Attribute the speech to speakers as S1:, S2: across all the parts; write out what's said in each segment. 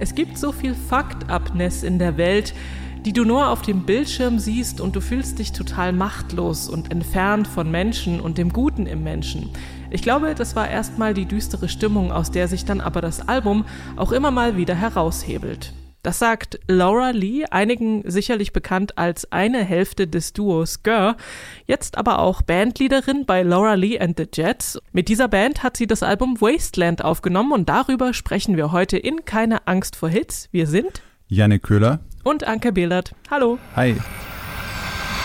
S1: Es gibt so viel Fucked-Upness in der Welt, die du nur auf dem Bildschirm siehst und du fühlst dich total machtlos und entfernt von Menschen und dem Guten im Menschen. Ich glaube, das war erstmal die düstere Stimmung, aus der sich dann aber das Album auch immer mal wieder heraushebelt. Das sagt Laura Lee, einigen sicherlich bekannt als eine Hälfte des Duos Gör, jetzt aber auch Bandleaderin bei Laura Lee and the Jets. Mit dieser Band hat sie das Album Wasteland aufgenommen und darüber sprechen wir heute in Keine Angst vor Hits. Wir sind
S2: Janne Köhler
S1: und Anke Behlert. Hallo.
S2: Hi.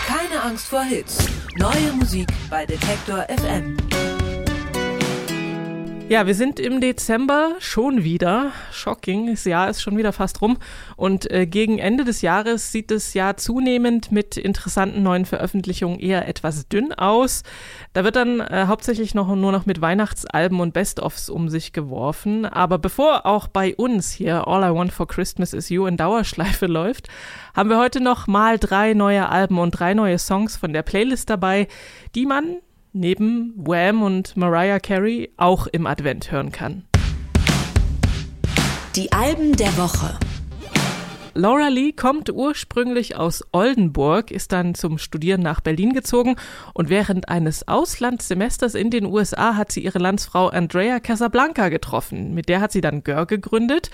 S3: Keine Angst vor Hits. Neue Musik bei Detektor FM.
S1: Ja, wir sind im Dezember schon wieder. Shocking, das Jahr ist schon wieder fast rum. Und äh, gegen Ende des Jahres sieht das Jahr zunehmend mit interessanten neuen Veröffentlichungen eher etwas dünn aus. Da wird dann äh, hauptsächlich noch nur noch mit Weihnachtsalben und Best-ofs um sich geworfen. Aber bevor auch bei uns hier All I Want for Christmas is You in Dauerschleife läuft, haben wir heute noch mal drei neue Alben und drei neue Songs von der Playlist dabei, die man neben Wham und Mariah Carey auch im Advent hören kann.
S3: Die Alben der Woche.
S1: Laura Lee kommt ursprünglich aus Oldenburg, ist dann zum Studieren nach Berlin gezogen und während eines Auslandssemesters in den USA hat sie ihre Landsfrau Andrea Casablanca getroffen. Mit der hat sie dann Gör gegründet.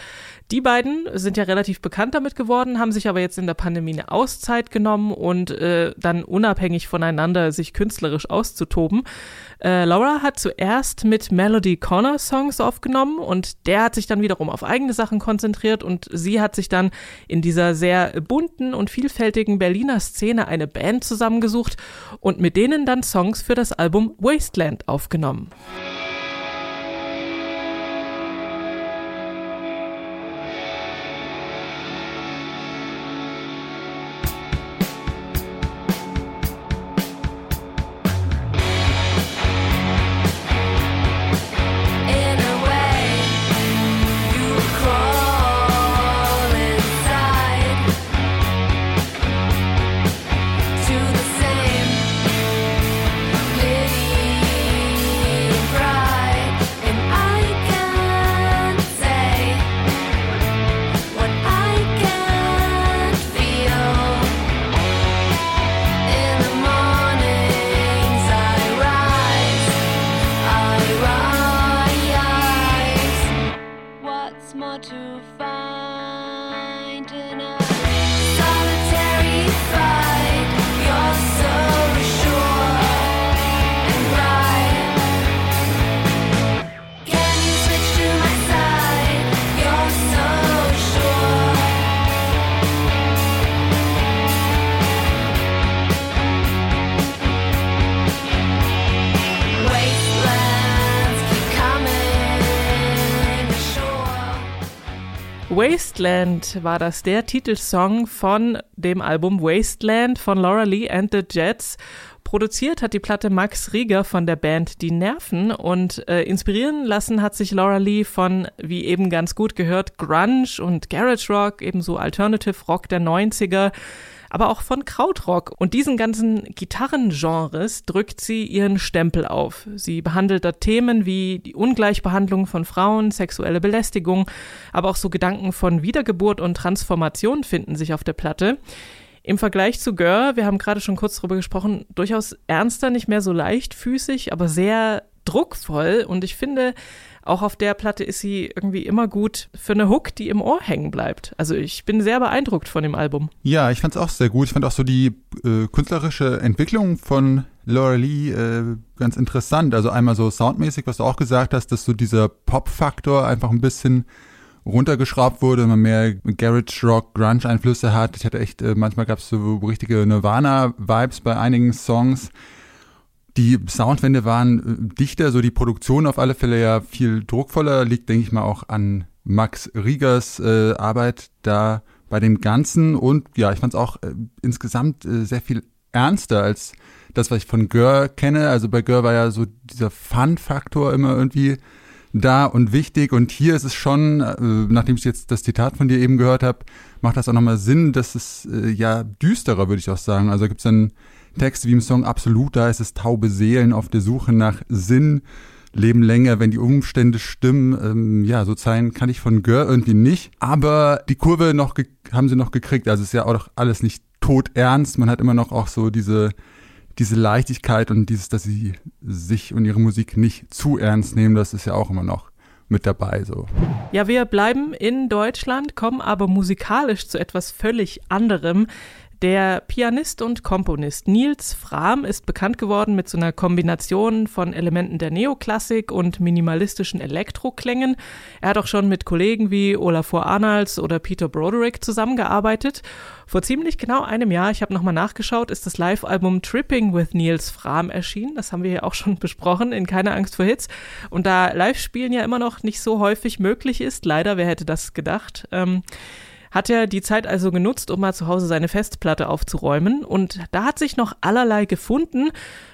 S1: Die beiden sind ja relativ bekannt damit geworden, haben sich aber jetzt in der Pandemie eine Auszeit genommen und äh, dann unabhängig voneinander sich künstlerisch auszutoben. Äh, Laura hat zuerst mit Melody Connor Songs aufgenommen und der hat sich dann wiederum auf eigene Sachen konzentriert und sie hat sich dann in dieser sehr bunten und vielfältigen Berliner Szene eine Band zusammengesucht und mit denen dann Songs für das Album Wasteland aufgenommen. Wasteland war das der Titelsong von dem Album Wasteland von Laura Lee and the Jets. Produziert hat die Platte Max Rieger von der Band Die Nerven und äh, inspirieren lassen hat sich Laura Lee von, wie eben ganz gut gehört, Grunge und Garage Rock, ebenso Alternative Rock der 90er aber auch von Krautrock. Und diesen ganzen Gitarrengenres drückt sie ihren Stempel auf. Sie behandelt da Themen wie die Ungleichbehandlung von Frauen, sexuelle Belästigung, aber auch so Gedanken von Wiedergeburt und Transformation finden sich auf der Platte. Im Vergleich zu Gör, wir haben gerade schon kurz darüber gesprochen, durchaus ernster, nicht mehr so leichtfüßig, aber sehr druckvoll. Und ich finde, auch auf der Platte ist sie irgendwie immer gut für eine Hook, die im Ohr hängen bleibt. Also ich bin sehr beeindruckt von dem Album.
S2: Ja, ich fand es auch sehr gut. Ich fand auch so die äh, künstlerische Entwicklung von Laura Lee äh, ganz interessant. Also einmal so soundmäßig, was du auch gesagt hast, dass so dieser Pop-Faktor einfach ein bisschen runtergeschraubt wurde, man mehr Garage Rock, Grunge Einflüsse hat. Ich hatte echt, äh, manchmal gab es so richtige Nirvana-Vibes bei einigen Songs. Die Soundwände waren äh, dichter, so die Produktion auf alle Fälle ja viel druckvoller, liegt, denke ich mal, auch an Max Riegers äh, Arbeit da bei dem Ganzen. Und ja, ich fand es auch äh, insgesamt äh, sehr viel ernster als das, was ich von Gör kenne. Also bei Gör war ja so dieser Fun-Faktor immer irgendwie da und wichtig. Und hier ist es schon, äh, nachdem ich jetzt das Zitat von dir eben gehört habe, macht das auch nochmal Sinn, dass es äh, ja düsterer, würde ich auch sagen. Also gibt es dann Texte wie im Song Absolut, da ist es taube Seelen auf der Suche nach Sinn. leben länger, wenn die Umstände stimmen. Ähm, ja, so Zeilen kann ich von Gör irgendwie nicht. Aber die Kurve noch haben sie noch gekriegt. Also ist ja auch alles nicht tot ernst. Man hat immer noch auch so diese diese Leichtigkeit und dieses, dass sie sich und ihre Musik nicht zu ernst nehmen, das ist ja auch immer noch mit dabei so.
S1: Ja, wir bleiben in Deutschland, kommen aber musikalisch zu etwas völlig anderem. Der Pianist und Komponist Niels Frahm ist bekannt geworden mit so einer Kombination von Elementen der Neoklassik und minimalistischen Elektroklängen. Er hat auch schon mit Kollegen wie Olafur Arnalds oder Peter Broderick zusammengearbeitet. Vor ziemlich genau einem Jahr, ich habe nochmal nachgeschaut, ist das Live-Album Tripping with Niels Frahm erschienen. Das haben wir ja auch schon besprochen in Keine Angst vor Hits. Und da Live-Spielen ja immer noch nicht so häufig möglich ist, leider, wer hätte das gedacht, ähm, hat er die Zeit also genutzt, um mal zu Hause seine Festplatte aufzuräumen. Und da hat sich noch allerlei gefunden.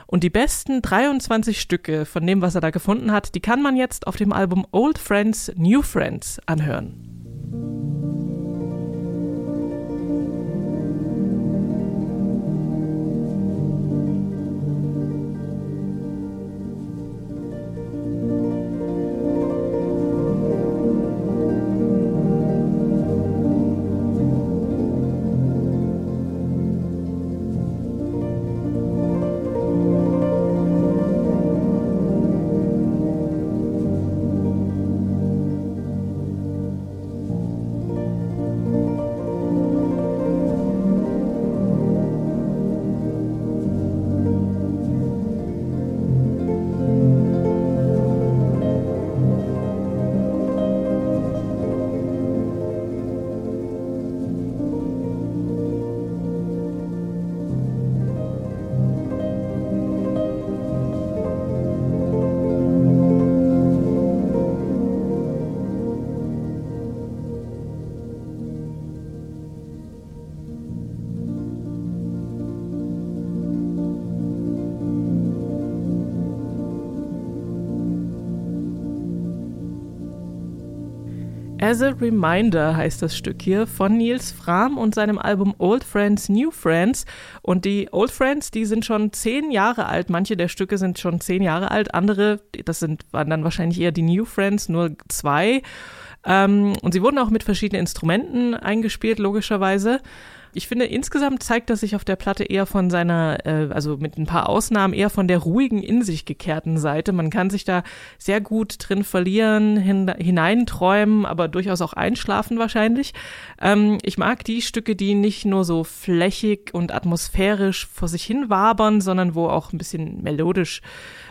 S1: Und die besten 23 Stücke von dem, was er da gefunden hat, die kann man jetzt auf dem Album Old Friends, New Friends anhören. As a Reminder heißt das Stück hier von Nils Fram und seinem Album Old Friends, New Friends. Und die Old Friends, die sind schon zehn Jahre alt. Manche der Stücke sind schon zehn Jahre alt. Andere, das sind, waren dann wahrscheinlich eher die New Friends, nur zwei. Ähm, und sie wurden auch mit verschiedenen Instrumenten eingespielt, logischerweise. Ich finde, insgesamt zeigt er sich auf der Platte eher von seiner, äh, also mit ein paar Ausnahmen, eher von der ruhigen, in sich gekehrten Seite. Man kann sich da sehr gut drin verlieren, hin, hineinträumen, aber durchaus auch einschlafen wahrscheinlich. Ähm, ich mag die Stücke, die nicht nur so flächig und atmosphärisch vor sich hin wabern, sondern wo auch ein bisschen melodisch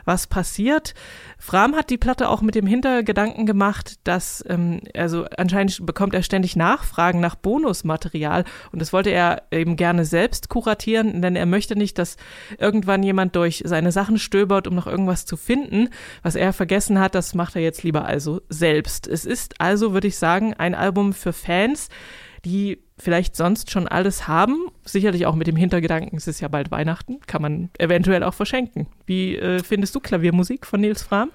S1: was passiert. Fram hat die Platte auch mit dem Hintergedanken gemacht, dass, ähm, also anscheinend bekommt er ständig Nachfragen nach Bonusmaterial und das wollte er eben gerne selbst kuratieren, denn er möchte nicht, dass irgendwann jemand durch seine Sachen stöbert, um noch irgendwas zu finden. Was er vergessen hat, das macht er jetzt lieber also selbst. Es ist also, würde ich sagen, ein Album für Fans, die vielleicht sonst schon alles haben. Sicherlich auch mit dem Hintergedanken, es ist ja bald Weihnachten, kann man eventuell auch verschenken. Wie äh, findest du Klaviermusik von Nils Fram?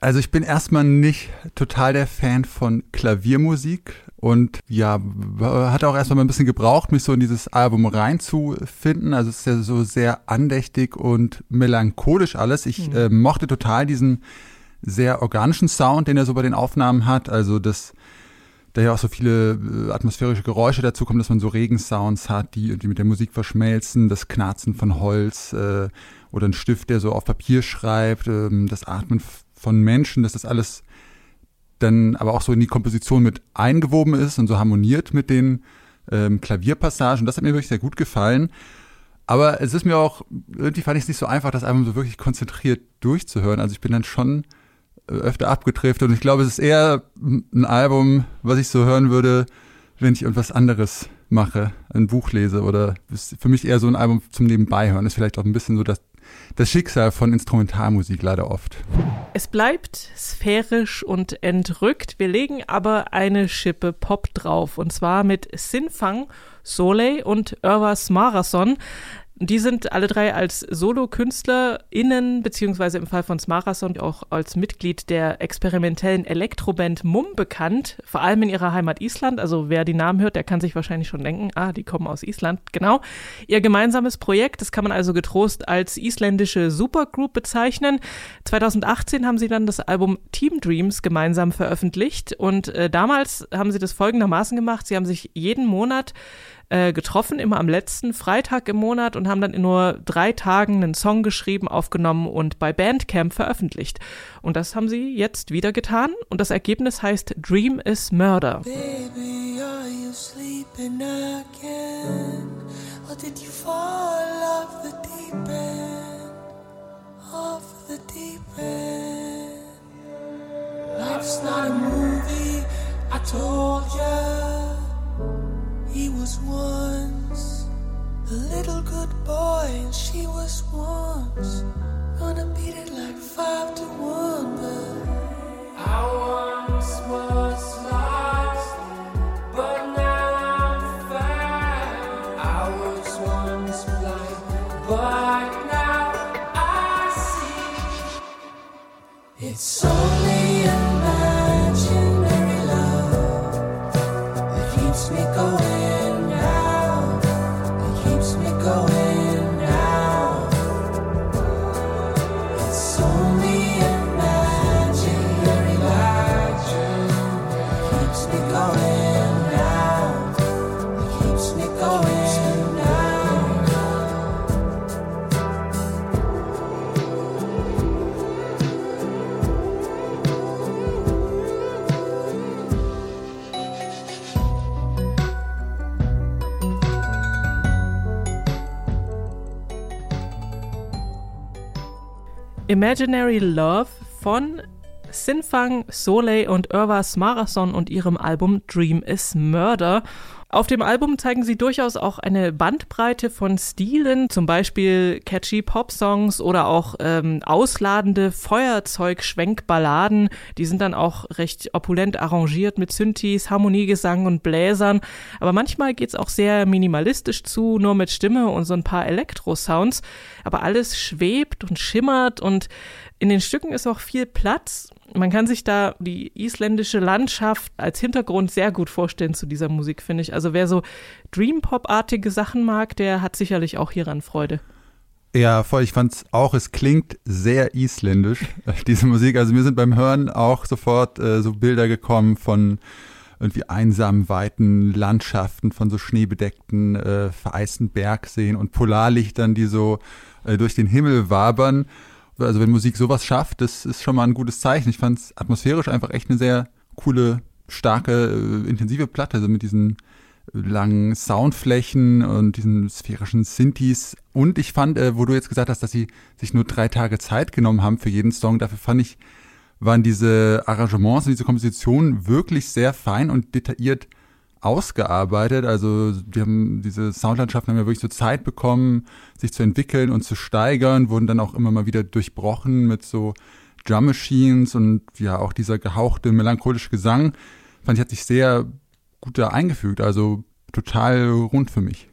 S2: Also ich bin erstmal nicht total der Fan von Klaviermusik und ja, hat auch erstmal ein bisschen gebraucht, mich so in dieses Album reinzufinden. Also es ist ja so sehr andächtig und melancholisch alles. Ich mhm. äh, mochte total diesen sehr organischen Sound, den er so bei den Aufnahmen hat. Also das da ja auch so viele äh, atmosphärische Geräusche dazu kommen, dass man so Regensounds hat, die, die mit der Musik verschmelzen, das Knarzen von Holz äh, oder ein Stift, der so auf Papier schreibt, ähm, das Atmen von Menschen, dass das alles dann aber auch so in die Komposition mit eingewoben ist und so harmoniert mit den ähm, Klavierpassagen. Das hat mir wirklich sehr gut gefallen. Aber es ist mir auch, irgendwie fand ich es nicht so einfach, das einfach so wirklich konzentriert durchzuhören. Also ich bin dann schon öfter abgetrifft und ich glaube, es ist eher ein Album, was ich so hören würde, wenn ich irgendwas anderes mache, ein Buch lese oder ist für mich eher so ein Album zum Nebenbei hören. Ist vielleicht auch ein bisschen so das, das Schicksal von Instrumentalmusik leider oft.
S1: Es bleibt sphärisch und entrückt. Wir legen aber eine Schippe Pop drauf und zwar mit Sinfang, Soleil und Irva Smarason. Die sind alle drei als SolokünstlerInnen, beziehungsweise im Fall von Smarason auch als Mitglied der experimentellen Elektroband Mum bekannt, vor allem in ihrer Heimat Island. Also wer die Namen hört, der kann sich wahrscheinlich schon denken, ah, die kommen aus Island, genau. Ihr gemeinsames Projekt, das kann man also getrost als isländische Supergroup bezeichnen. 2018 haben sie dann das Album Team Dreams gemeinsam veröffentlicht und äh, damals haben sie das folgendermaßen gemacht. Sie haben sich jeden Monat äh, getroffen, immer am letzten Freitag im Monat und haben dann in nur drei Tagen einen Song geschrieben, aufgenommen und bei Bandcamp veröffentlicht. Und das haben sie jetzt wieder getan und das Ergebnis heißt Dream is Murder. Baby, are you sleeping again? Or did you fall off the deep end? Off the deep end? Life's not a movie, I told you. He was once a little good boy, and she was once gonna beat it like five to one. But I once was lost, but now I'm found. I was once blind, but now I see. It's only Imaginary Love von Sinfang, Soleil und Irvas Marathon und ihrem Album Dream is Murder. Auf dem Album zeigen sie durchaus auch eine Bandbreite von Stilen, zum Beispiel catchy Pop-Songs oder auch ähm, ausladende Feuerzeug-Schwenkballaden. Die sind dann auch recht opulent arrangiert mit Synthes, Harmoniegesang und Bläsern. Aber manchmal geht's auch sehr minimalistisch zu, nur mit Stimme und so ein paar Elektro-Sounds. Aber alles schwebt und schimmert und in den Stücken ist auch viel Platz man kann sich da die isländische Landschaft als Hintergrund sehr gut vorstellen zu dieser Musik, finde ich. Also wer so Dream Pop-artige Sachen mag, der hat sicherlich auch hieran Freude.
S2: Ja, voll. Ich fand's auch, es klingt sehr isländisch, diese Musik. Also mir sind beim Hören auch sofort äh, so Bilder gekommen von irgendwie einsamen, weiten Landschaften, von so schneebedeckten, äh, vereisten Bergseen und Polarlichtern, die so äh, durch den Himmel wabern also wenn Musik sowas schafft, das ist schon mal ein gutes Zeichen. Ich fand es atmosphärisch einfach echt eine sehr coole, starke, äh, intensive Platte, also mit diesen langen Soundflächen und diesen sphärischen Synthes. Und ich fand, äh, wo du jetzt gesagt hast, dass sie sich nur drei Tage Zeit genommen haben für jeden Song, dafür fand ich, waren diese Arrangements und diese Kompositionen wirklich sehr fein und detailliert ausgearbeitet. Also die haben diese Soundlandschaften haben ja wirklich so Zeit bekommen, sich zu entwickeln und zu steigern, wurden dann auch immer mal wieder durchbrochen mit so Drum Machines und ja auch dieser gehauchte melancholische Gesang. Fand ich hat sich sehr gut da eingefügt, also total rund für mich.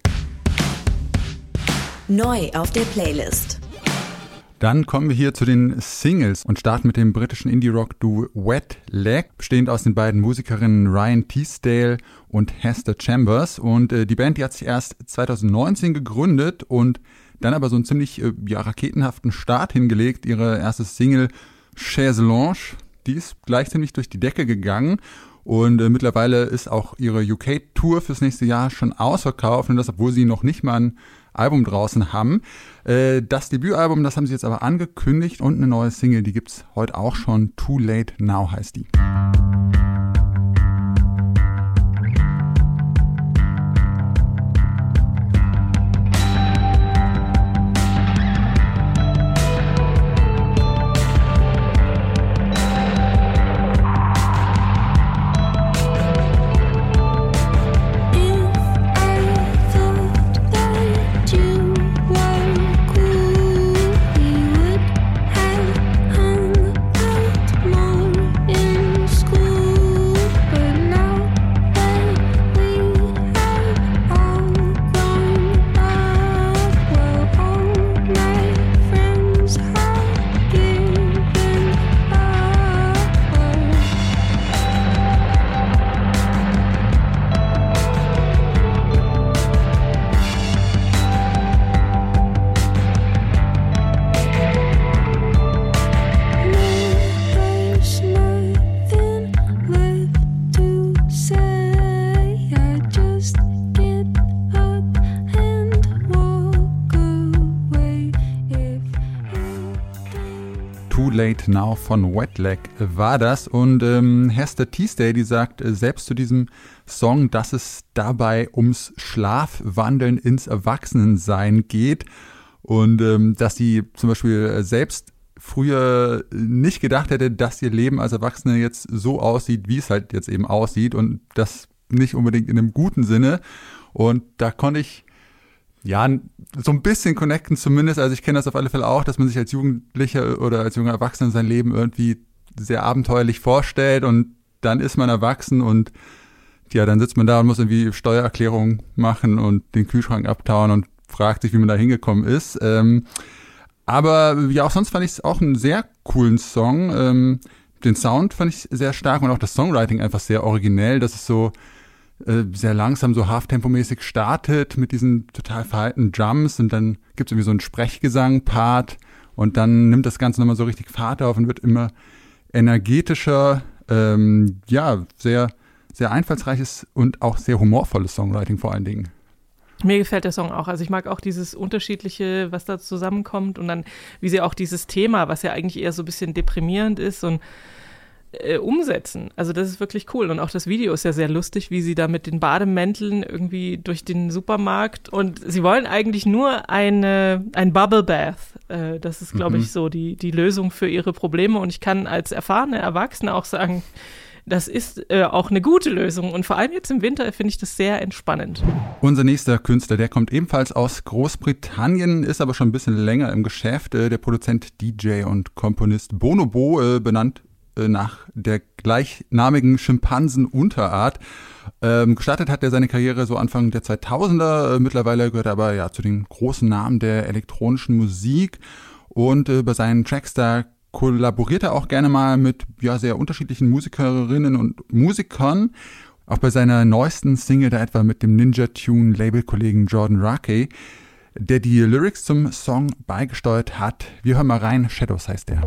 S3: Neu auf der Playlist.
S2: Dann kommen wir hier zu den Singles und starten mit dem britischen Indie-Rock-Duo Wet Leg, bestehend aus den beiden Musikerinnen Ryan Teasdale und Hester Chambers. Und äh, die Band, die hat sich erst 2019 gegründet und dann aber so einen ziemlich äh, ja, raketenhaften Start hingelegt. Ihre erste Single Chaise Lounge, die ist gleich ziemlich durch die Decke gegangen. Und äh, mittlerweile ist auch ihre UK-Tour fürs nächste Jahr schon ausverkauft und das, obwohl sie noch nicht mal ein Album draußen haben. Äh, das Debütalbum, das haben sie jetzt aber angekündigt und eine neue Single, die gibt's heute auch schon. Too Late Now heißt die. Late Now von Wetlag war das. Und ähm, Hester Teasday, die sagt äh, selbst zu diesem Song, dass es dabei ums Schlafwandeln ins Erwachsenensein geht. Und ähm, dass sie zum Beispiel selbst früher nicht gedacht hätte, dass ihr Leben als Erwachsene jetzt so aussieht, wie es halt jetzt eben aussieht. Und das nicht unbedingt in einem guten Sinne. Und da konnte ich ja, so ein bisschen connecten zumindest. Also ich kenne das auf alle Fälle auch, dass man sich als Jugendlicher oder als junger Erwachsener sein Leben irgendwie sehr abenteuerlich vorstellt und dann ist man erwachsen und ja, dann sitzt man da und muss irgendwie Steuererklärung machen und den Kühlschrank abtauen und fragt sich, wie man da hingekommen ist. Ähm, aber ja, auch sonst fand ich es auch einen sehr coolen Song. Ähm, den Sound fand ich sehr stark und auch das Songwriting einfach sehr originell. Das ist so, äh, sehr langsam so halftempomäßig startet mit diesen total verhaltenen Drums und dann gibt es irgendwie so einen Sprechgesang-Part und dann nimmt das Ganze nochmal so richtig Fahrt auf und wird immer energetischer. Ähm, ja, sehr, sehr einfallsreiches und auch sehr humorvolles Songwriting vor allen Dingen.
S1: Mir gefällt der Song auch. Also ich mag auch dieses Unterschiedliche, was da zusammenkommt und dann, wie sie auch dieses Thema, was ja eigentlich eher so ein bisschen deprimierend ist und äh, umsetzen. Also das ist wirklich cool. Und auch das Video ist ja sehr lustig, wie sie da mit den Bademänteln irgendwie durch den Supermarkt und sie wollen eigentlich nur eine, ein Bubble Bath. Äh, das ist, glaube mhm. ich, so die, die Lösung für ihre Probleme. Und ich kann als erfahrene Erwachsene auch sagen, das ist äh, auch eine gute Lösung. Und vor allem jetzt im Winter finde ich das sehr entspannend.
S2: Unser nächster Künstler, der kommt ebenfalls aus Großbritannien, ist aber schon ein bisschen länger im Geschäft. Äh, der Produzent, DJ und Komponist Bonobo, äh, benannt nach der gleichnamigen Schimpansenunterart. Ähm, gestartet hat er seine Karriere so Anfang der 2000er. Äh, mittlerweile gehört er aber ja zu den großen Namen der elektronischen Musik und äh, bei seinen Tracks da kollaboriert er auch gerne mal mit ja sehr unterschiedlichen Musikerinnen und Musikern. Auch bei seiner neuesten Single da etwa mit dem Ninja Tune Labelkollegen Jordan Rakey, der die Lyrics zum Song beigesteuert hat. Wir hören mal rein. Shadows heißt er.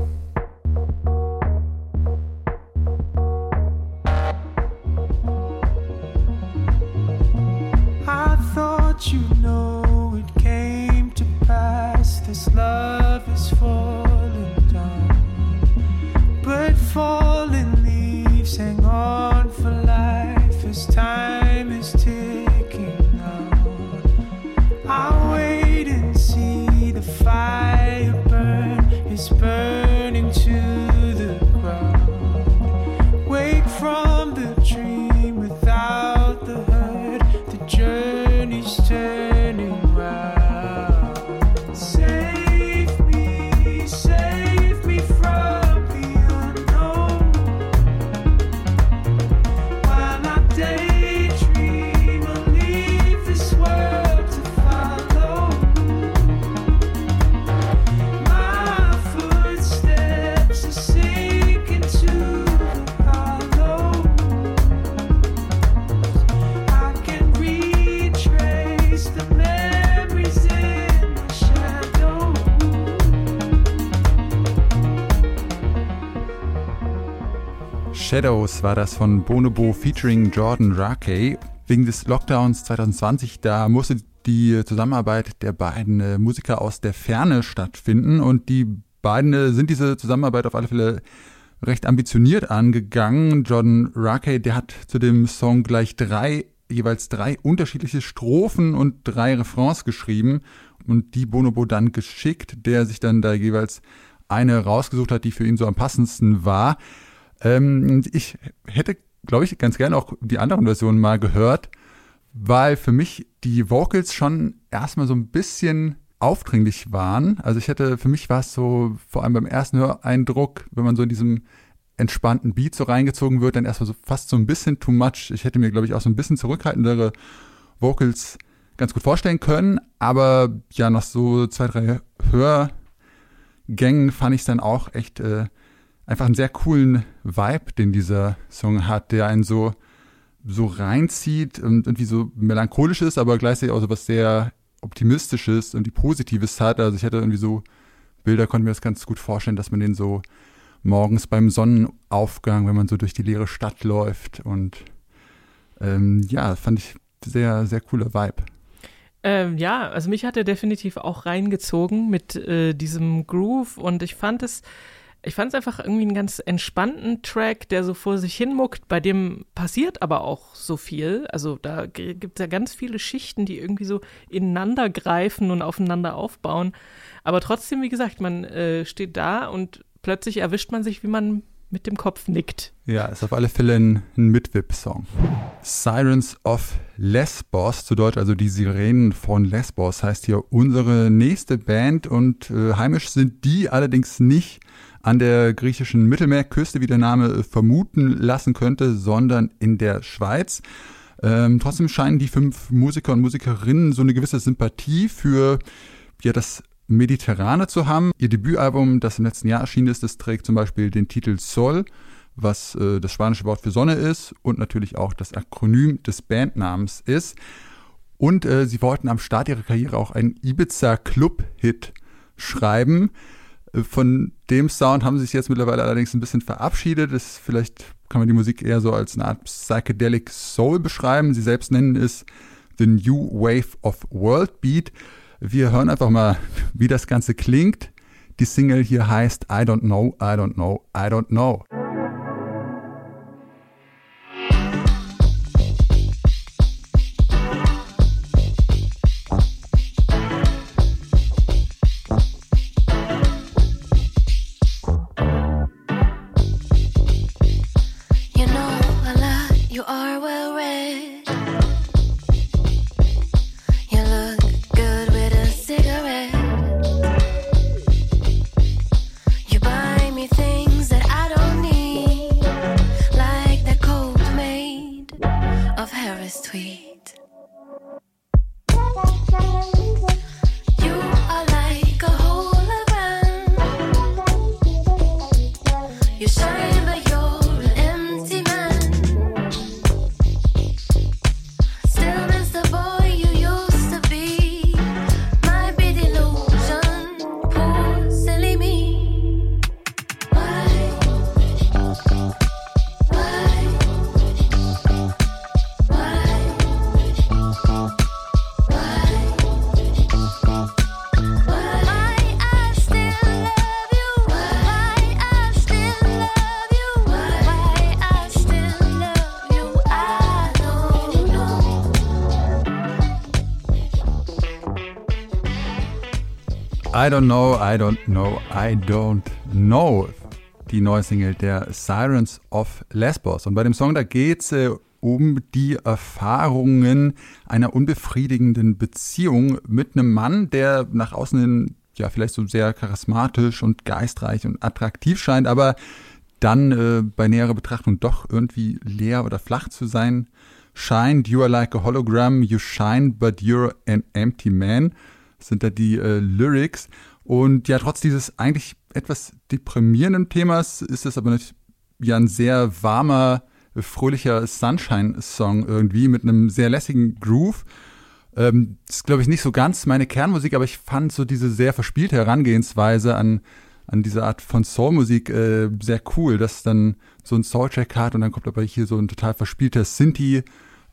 S2: Shadows war das von Bonobo featuring Jordan Rakey. Wegen des Lockdowns 2020, da musste die Zusammenarbeit der beiden äh, Musiker aus der Ferne stattfinden und die beiden äh, sind diese Zusammenarbeit auf alle Fälle recht ambitioniert angegangen. Jordan Rakey, der hat zu dem Song gleich drei, jeweils drei unterschiedliche Strophen und drei Refrains geschrieben und die Bonobo dann geschickt, der sich dann da jeweils eine rausgesucht hat, die für ihn so am passendsten war. Ähm, ich hätte, glaube ich, ganz gerne auch die anderen Versionen mal gehört, weil für mich die Vocals schon erstmal so ein bisschen aufdringlich waren. Also ich hätte, für mich war es so, vor allem beim ersten Höreindruck, wenn man so in diesem entspannten Beat so reingezogen wird, dann erstmal so fast so ein bisschen too much. Ich hätte mir, glaube ich, auch so ein bisschen zurückhaltendere Vocals ganz gut vorstellen können. Aber ja, nach so zwei, drei Hörgängen fand ich es dann auch echt äh, einfach einen sehr coolen Vibe, den dieser Song hat, der einen so, so reinzieht und irgendwie so melancholisch ist, aber gleichzeitig auch so was sehr optimistisches und die Positives hat. Also ich hatte irgendwie so Bilder, konnte mir das ganz gut vorstellen, dass man den so morgens beim Sonnenaufgang, wenn man so durch die leere Stadt läuft und ähm, ja, fand ich sehr, sehr cooler Vibe.
S1: Ähm, ja, also mich hat er definitiv auch reingezogen mit äh, diesem Groove und ich fand es Ich fand es einfach irgendwie einen ganz entspannten Track, der so vor sich hin muckt. Bei dem passiert aber auch so viel. Also da gibt es ja ganz viele Schichten, die irgendwie so ineinander greifen und aufeinander aufbauen. Aber trotzdem, wie gesagt, man äh, steht da und plötzlich erwischt man sich, wie man mit dem Kopf nickt.
S2: Ja, ist auf alle Fälle ein, ein Mitwip-Song. Sirens of Lesbos, zu Deutsch also die Sirenen von Lesbos, heißt hier unsere nächste Band und äh, heimisch sind die allerdings nicht an der griechischen Mittelmeerküste, wie der Name vermuten lassen könnte, sondern in der Schweiz. Ähm, trotzdem scheinen die fünf Musiker und Musikerinnen so eine gewisse Sympathie für ja, das Mediterrane zu haben. Ihr Debütalbum, das im letzten Jahr erschienen ist, das trägt zum Beispiel den Titel Sol, was äh, das spanische Wort für Sonne ist und natürlich auch das Akronym des Bandnamens ist. Und äh, sie wollten am Start ihrer Karriere auch einen Ibiza-Club-Hit schreiben. Von dem Sound haben sie sich jetzt mittlerweile allerdings ein bisschen verabschiedet. Das vielleicht kann man die Musik eher so als eine Art Psychedelic Soul beschreiben. Sie selbst nennen es The New Wave of World Beat. Wir hören einfach mal, wie das Ganze klingt. Die Single hier heißt I don't know, I don't know, I don't know. I don't know, I don't know, I don't know. Die neue Single der Sirens of Lesbos. Und bei dem Song, da geht es äh, um die Erfahrungen einer unbefriedigenden Beziehung mit einem Mann, der nach außen hin ja vielleicht so sehr charismatisch und geistreich und attraktiv scheint, aber dann äh, bei näherer Betrachtung doch irgendwie leer oder flach zu sein scheint. You are like a hologram, you shine, but you're an empty man sind da die äh, Lyrics. Und ja, trotz dieses eigentlich etwas deprimierenden Themas ist es aber nicht, ja ein sehr warmer, fröhlicher Sunshine-Song irgendwie mit einem sehr lässigen Groove. Ähm, das ist, glaube ich, nicht so ganz meine Kernmusik, aber ich fand so diese sehr verspielte Herangehensweise an, an diese Art von Soulmusik äh, sehr cool, dass dann so ein Soulcheck hat und dann kommt aber hier so ein total verspielter Sinti äh,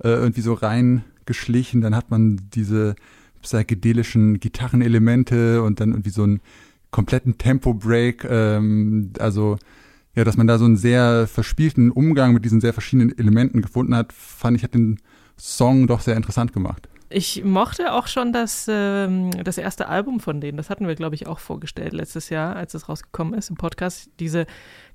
S2: irgendwie so reingeschlichen. Dann hat man diese psychedelischen Gitarrenelemente und dann irgendwie so einen kompletten Tempo-Break. Ähm, also ja, dass man da so einen sehr verspielten Umgang mit diesen sehr verschiedenen Elementen gefunden hat, fand ich, hat den Song doch sehr interessant gemacht.
S1: Ich mochte auch schon das, ähm, das erste Album von denen. Das hatten wir, glaube ich, auch vorgestellt letztes Jahr, als es rausgekommen ist im Podcast. Diese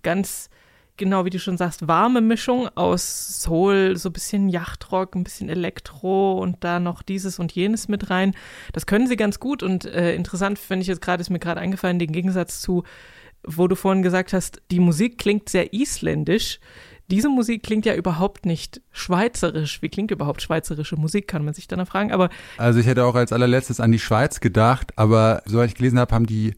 S1: ganz genau wie du schon sagst, warme Mischung aus Soul, so ein bisschen Yachtrock, ein bisschen Elektro und da noch dieses und jenes mit rein. Das können sie ganz gut und äh, interessant finde ich jetzt gerade, ist mir gerade eingefallen, den Gegensatz zu, wo du vorhin gesagt hast, die Musik klingt sehr isländisch. Diese Musik klingt ja überhaupt nicht schweizerisch. Wie klingt überhaupt schweizerische Musik, kann man sich dann fragen. Aber
S2: also ich hätte auch als allerletztes an die Schweiz gedacht, aber soweit ich gelesen habe, haben die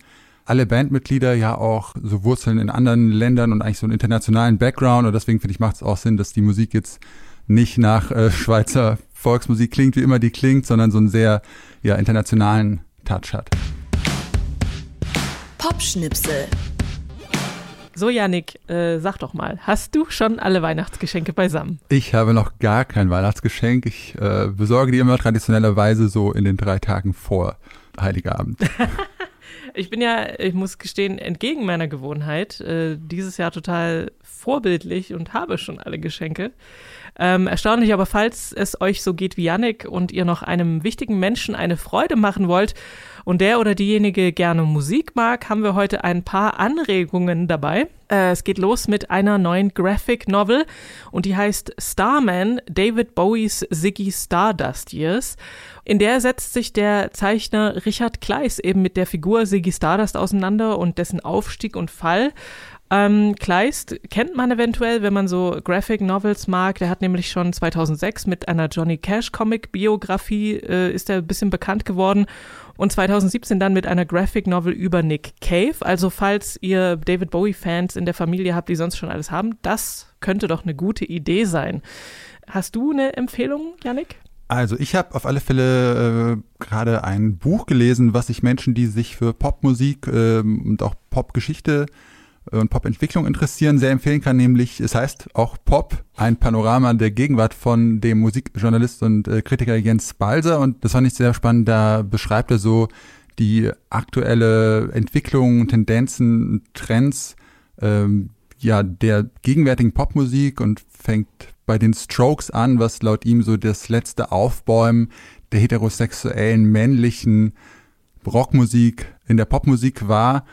S2: alle Bandmitglieder ja auch so Wurzeln in anderen Ländern und eigentlich so einen internationalen Background und deswegen finde ich macht es auch Sinn, dass die Musik jetzt nicht nach äh, Schweizer Volksmusik klingt, wie immer die klingt, sondern so einen sehr ja, internationalen Touch hat.
S3: Popschnipsel.
S1: So, Janik, äh, sag doch mal, hast du schon alle Weihnachtsgeschenke beisammen?
S2: Ich habe noch gar kein Weihnachtsgeschenk. Ich äh, besorge die immer traditionellerweise so in den drei Tagen vor Heiligabend.
S1: Ich bin ja, ich muss gestehen, entgegen meiner Gewohnheit, äh, dieses Jahr total vorbildlich und habe schon alle Geschenke. Ähm, erstaunlich, aber falls es euch so geht wie Yannick und ihr noch einem wichtigen Menschen eine Freude machen wollt und der oder diejenige gerne Musik mag, haben wir heute ein paar Anregungen dabei. Äh, es geht los mit einer neuen Graphic Novel und die heißt Starman, David Bowies Ziggy Stardust Years. In der setzt sich der Zeichner Richard Kleiss eben mit der Figur Ziggy Stardust auseinander und dessen Aufstieg und Fall. Ähm, Kleist kennt man eventuell, wenn man so Graphic Novels mag. Der hat nämlich schon 2006 mit einer Johnny Cash Comic Biografie äh, ist er ein bisschen bekannt geworden und 2017 dann mit einer Graphic Novel über Nick Cave. Also falls ihr David Bowie Fans in der Familie habt, die sonst schon alles haben, das könnte doch eine gute Idee sein. Hast du eine Empfehlung, Yannick?
S2: Also ich habe auf alle Fälle äh, gerade ein Buch gelesen, was sich Menschen, die sich für Popmusik äh, und auch Popgeschichte und Popentwicklung interessieren, sehr empfehlen kann, nämlich es heißt auch Pop, ein Panorama der Gegenwart von dem Musikjournalist und äh, Kritiker Jens Balser und das fand ich sehr spannend, da beschreibt er so die aktuelle Entwicklung, Tendenzen, Trends ähm, ja der gegenwärtigen Popmusik und fängt bei den Strokes an, was laut ihm so das letzte Aufbäumen der heterosexuellen männlichen Rockmusik in der Popmusik war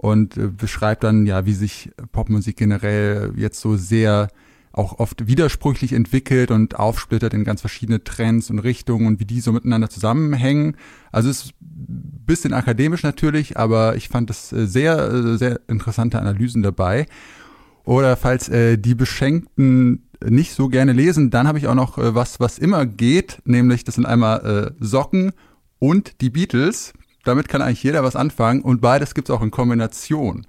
S2: und äh, beschreibt dann ja, wie sich Popmusik generell jetzt so sehr auch oft widersprüchlich entwickelt und aufsplittert in ganz verschiedene Trends und Richtungen und wie die so miteinander zusammenhängen. Also es ist ein bisschen akademisch natürlich, aber ich fand es äh, sehr, äh, sehr interessante Analysen dabei. Oder falls äh, die Beschenkten nicht so gerne lesen, dann habe ich auch noch äh, was, was immer geht, nämlich das sind einmal äh, Socken und die Beatles damit kann eigentlich jeder was anfangen und beides gibt's auch in Kombination.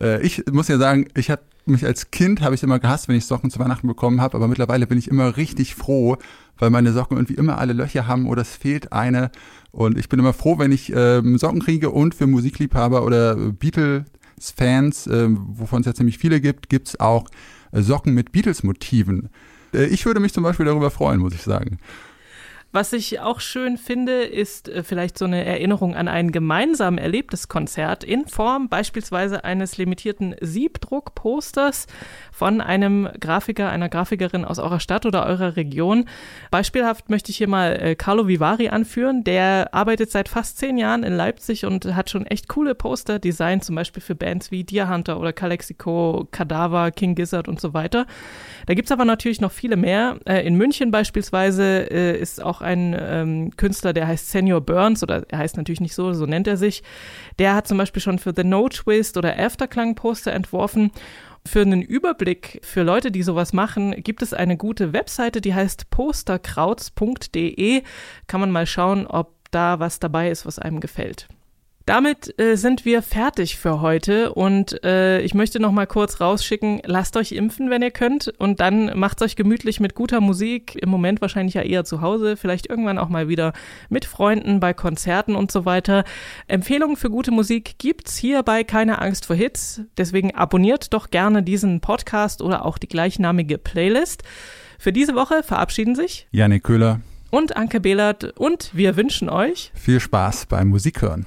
S2: Äh, ich muss ja sagen, ich habe mich als Kind habe ich immer gehasst, wenn ich Socken zu Weihnachten bekommen habe, aber mittlerweile bin ich immer richtig froh, weil meine Socken irgendwie immer alle Löcher haben oder es fehlt eine. Und ich bin immer froh, wenn ich ähm, Socken kriege und für Musikliebhaber oder Beatles-Fans, äh, wovon es ja ziemlich viele gibt, gibt's auch äh, Socken mit Beatles-Motiven. Äh, ich würde mich zum Beispiel darüber freuen, muss ich sagen.
S1: Was ich auch schön finde, ist äh, vielleicht so eine Erinnerung an ein gemeinsam erlebtes Konzert in Form beispielsweise eines limitierten Siebdruckposters von einem Grafiker, einer Grafikerin aus eurer Stadt oder eurer Region. Beispielhaft möchte ich hier mal äh, Carlo Vivari anführen. Der arbeitet seit fast zehn Jahren in Leipzig und hat schon echt coole Poster designt, zum Beispiel für Bands wie Deer Hunter oder Calexico, Cadaver, King Gizzard und so weiter. Da gibt's aber natürlich noch viele mehr. Äh, in München beispielsweise ist auch ein ähm, Künstler, der heißt Senior Burns, oder er heißt natürlich nicht so, so nennt er sich. Der hat zum Beispiel schon für The No Twist oder Afterklang Poster entworfen. Für einen Überblick für Leute, die sowas machen, gibt es eine gute Webseite, die heißt posterkrauts.de. Kann man mal schauen, ob da was dabei ist, was einem gefällt. Damit äh, sind wir fertig für heute und äh, ich möchte noch mal kurz rausschicken, lasst euch impfen, wenn ihr könnt und dann macht's euch gemütlich mit guter Musik, im Moment wahrscheinlich ja eher zu Hause, vielleicht irgendwann auch mal wieder mit Freunden bei Konzerten und so weiter. Empfehlungen für gute Musik gibt's hier bei Keine Angst vor Hits, deswegen abonniert doch gerne diesen Podcast oder auch die gleichnamige Playlist. Für diese Woche verabschieden sich
S2: Janik Köhler
S1: und Anke Behlert und wir wünschen euch
S2: viel Spaß beim Musikhören.